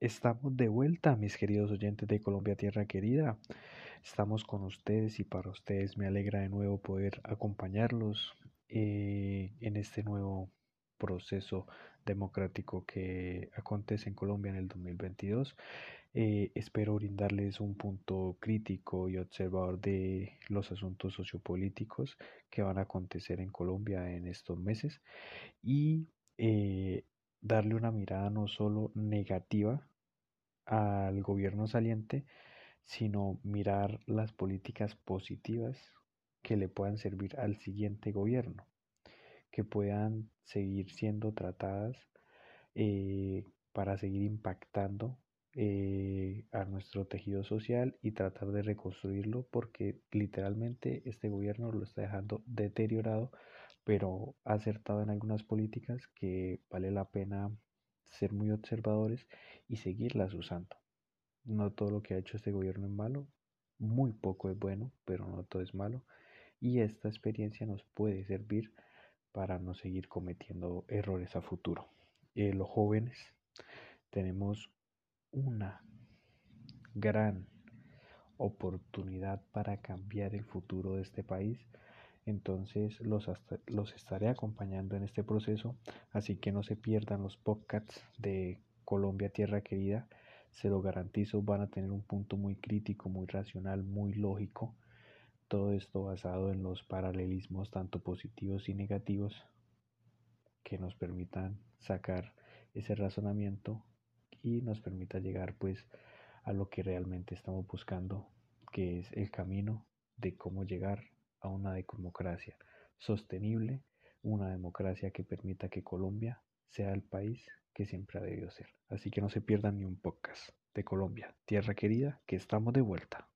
Estamos de vuelta, mis queridos oyentes de Colombia Tierra Querida. Estamos con ustedes y para ustedes me alegra de nuevo poder acompañarlos eh, en este nuevo proceso democrático que acontece en Colombia en el 2022. Eh, espero brindarles un punto crítico y observador de los asuntos sociopolíticos que van a acontecer en Colombia en estos meses y eh, darle una mirada no solo negativa al gobierno saliente, sino mirar las políticas positivas que le puedan servir al siguiente gobierno, que puedan seguir siendo tratadas eh, para seguir impactando eh, a nuestro tejido social y tratar de reconstruirlo porque literalmente este gobierno lo está dejando deteriorado pero acertado en algunas políticas que vale la pena ser muy observadores y seguirlas usando. No todo lo que ha hecho este gobierno es malo, muy poco es bueno, pero no todo es malo. Y esta experiencia nos puede servir para no seguir cometiendo errores a futuro. Eh, los jóvenes tenemos una gran oportunidad para cambiar el futuro de este país. Entonces los, los estaré acompañando en este proceso, así que no se pierdan los podcasts de Colombia Tierra Querida. Se lo garantizo, van a tener un punto muy crítico, muy racional, muy lógico. Todo esto basado en los paralelismos tanto positivos y negativos que nos permitan sacar ese razonamiento y nos permita llegar pues a lo que realmente estamos buscando, que es el camino de cómo llegar a una democracia sostenible, una democracia que permita que Colombia sea el país que siempre ha debido ser. Así que no se pierdan ni un podcast de Colombia, tierra querida, que estamos de vuelta.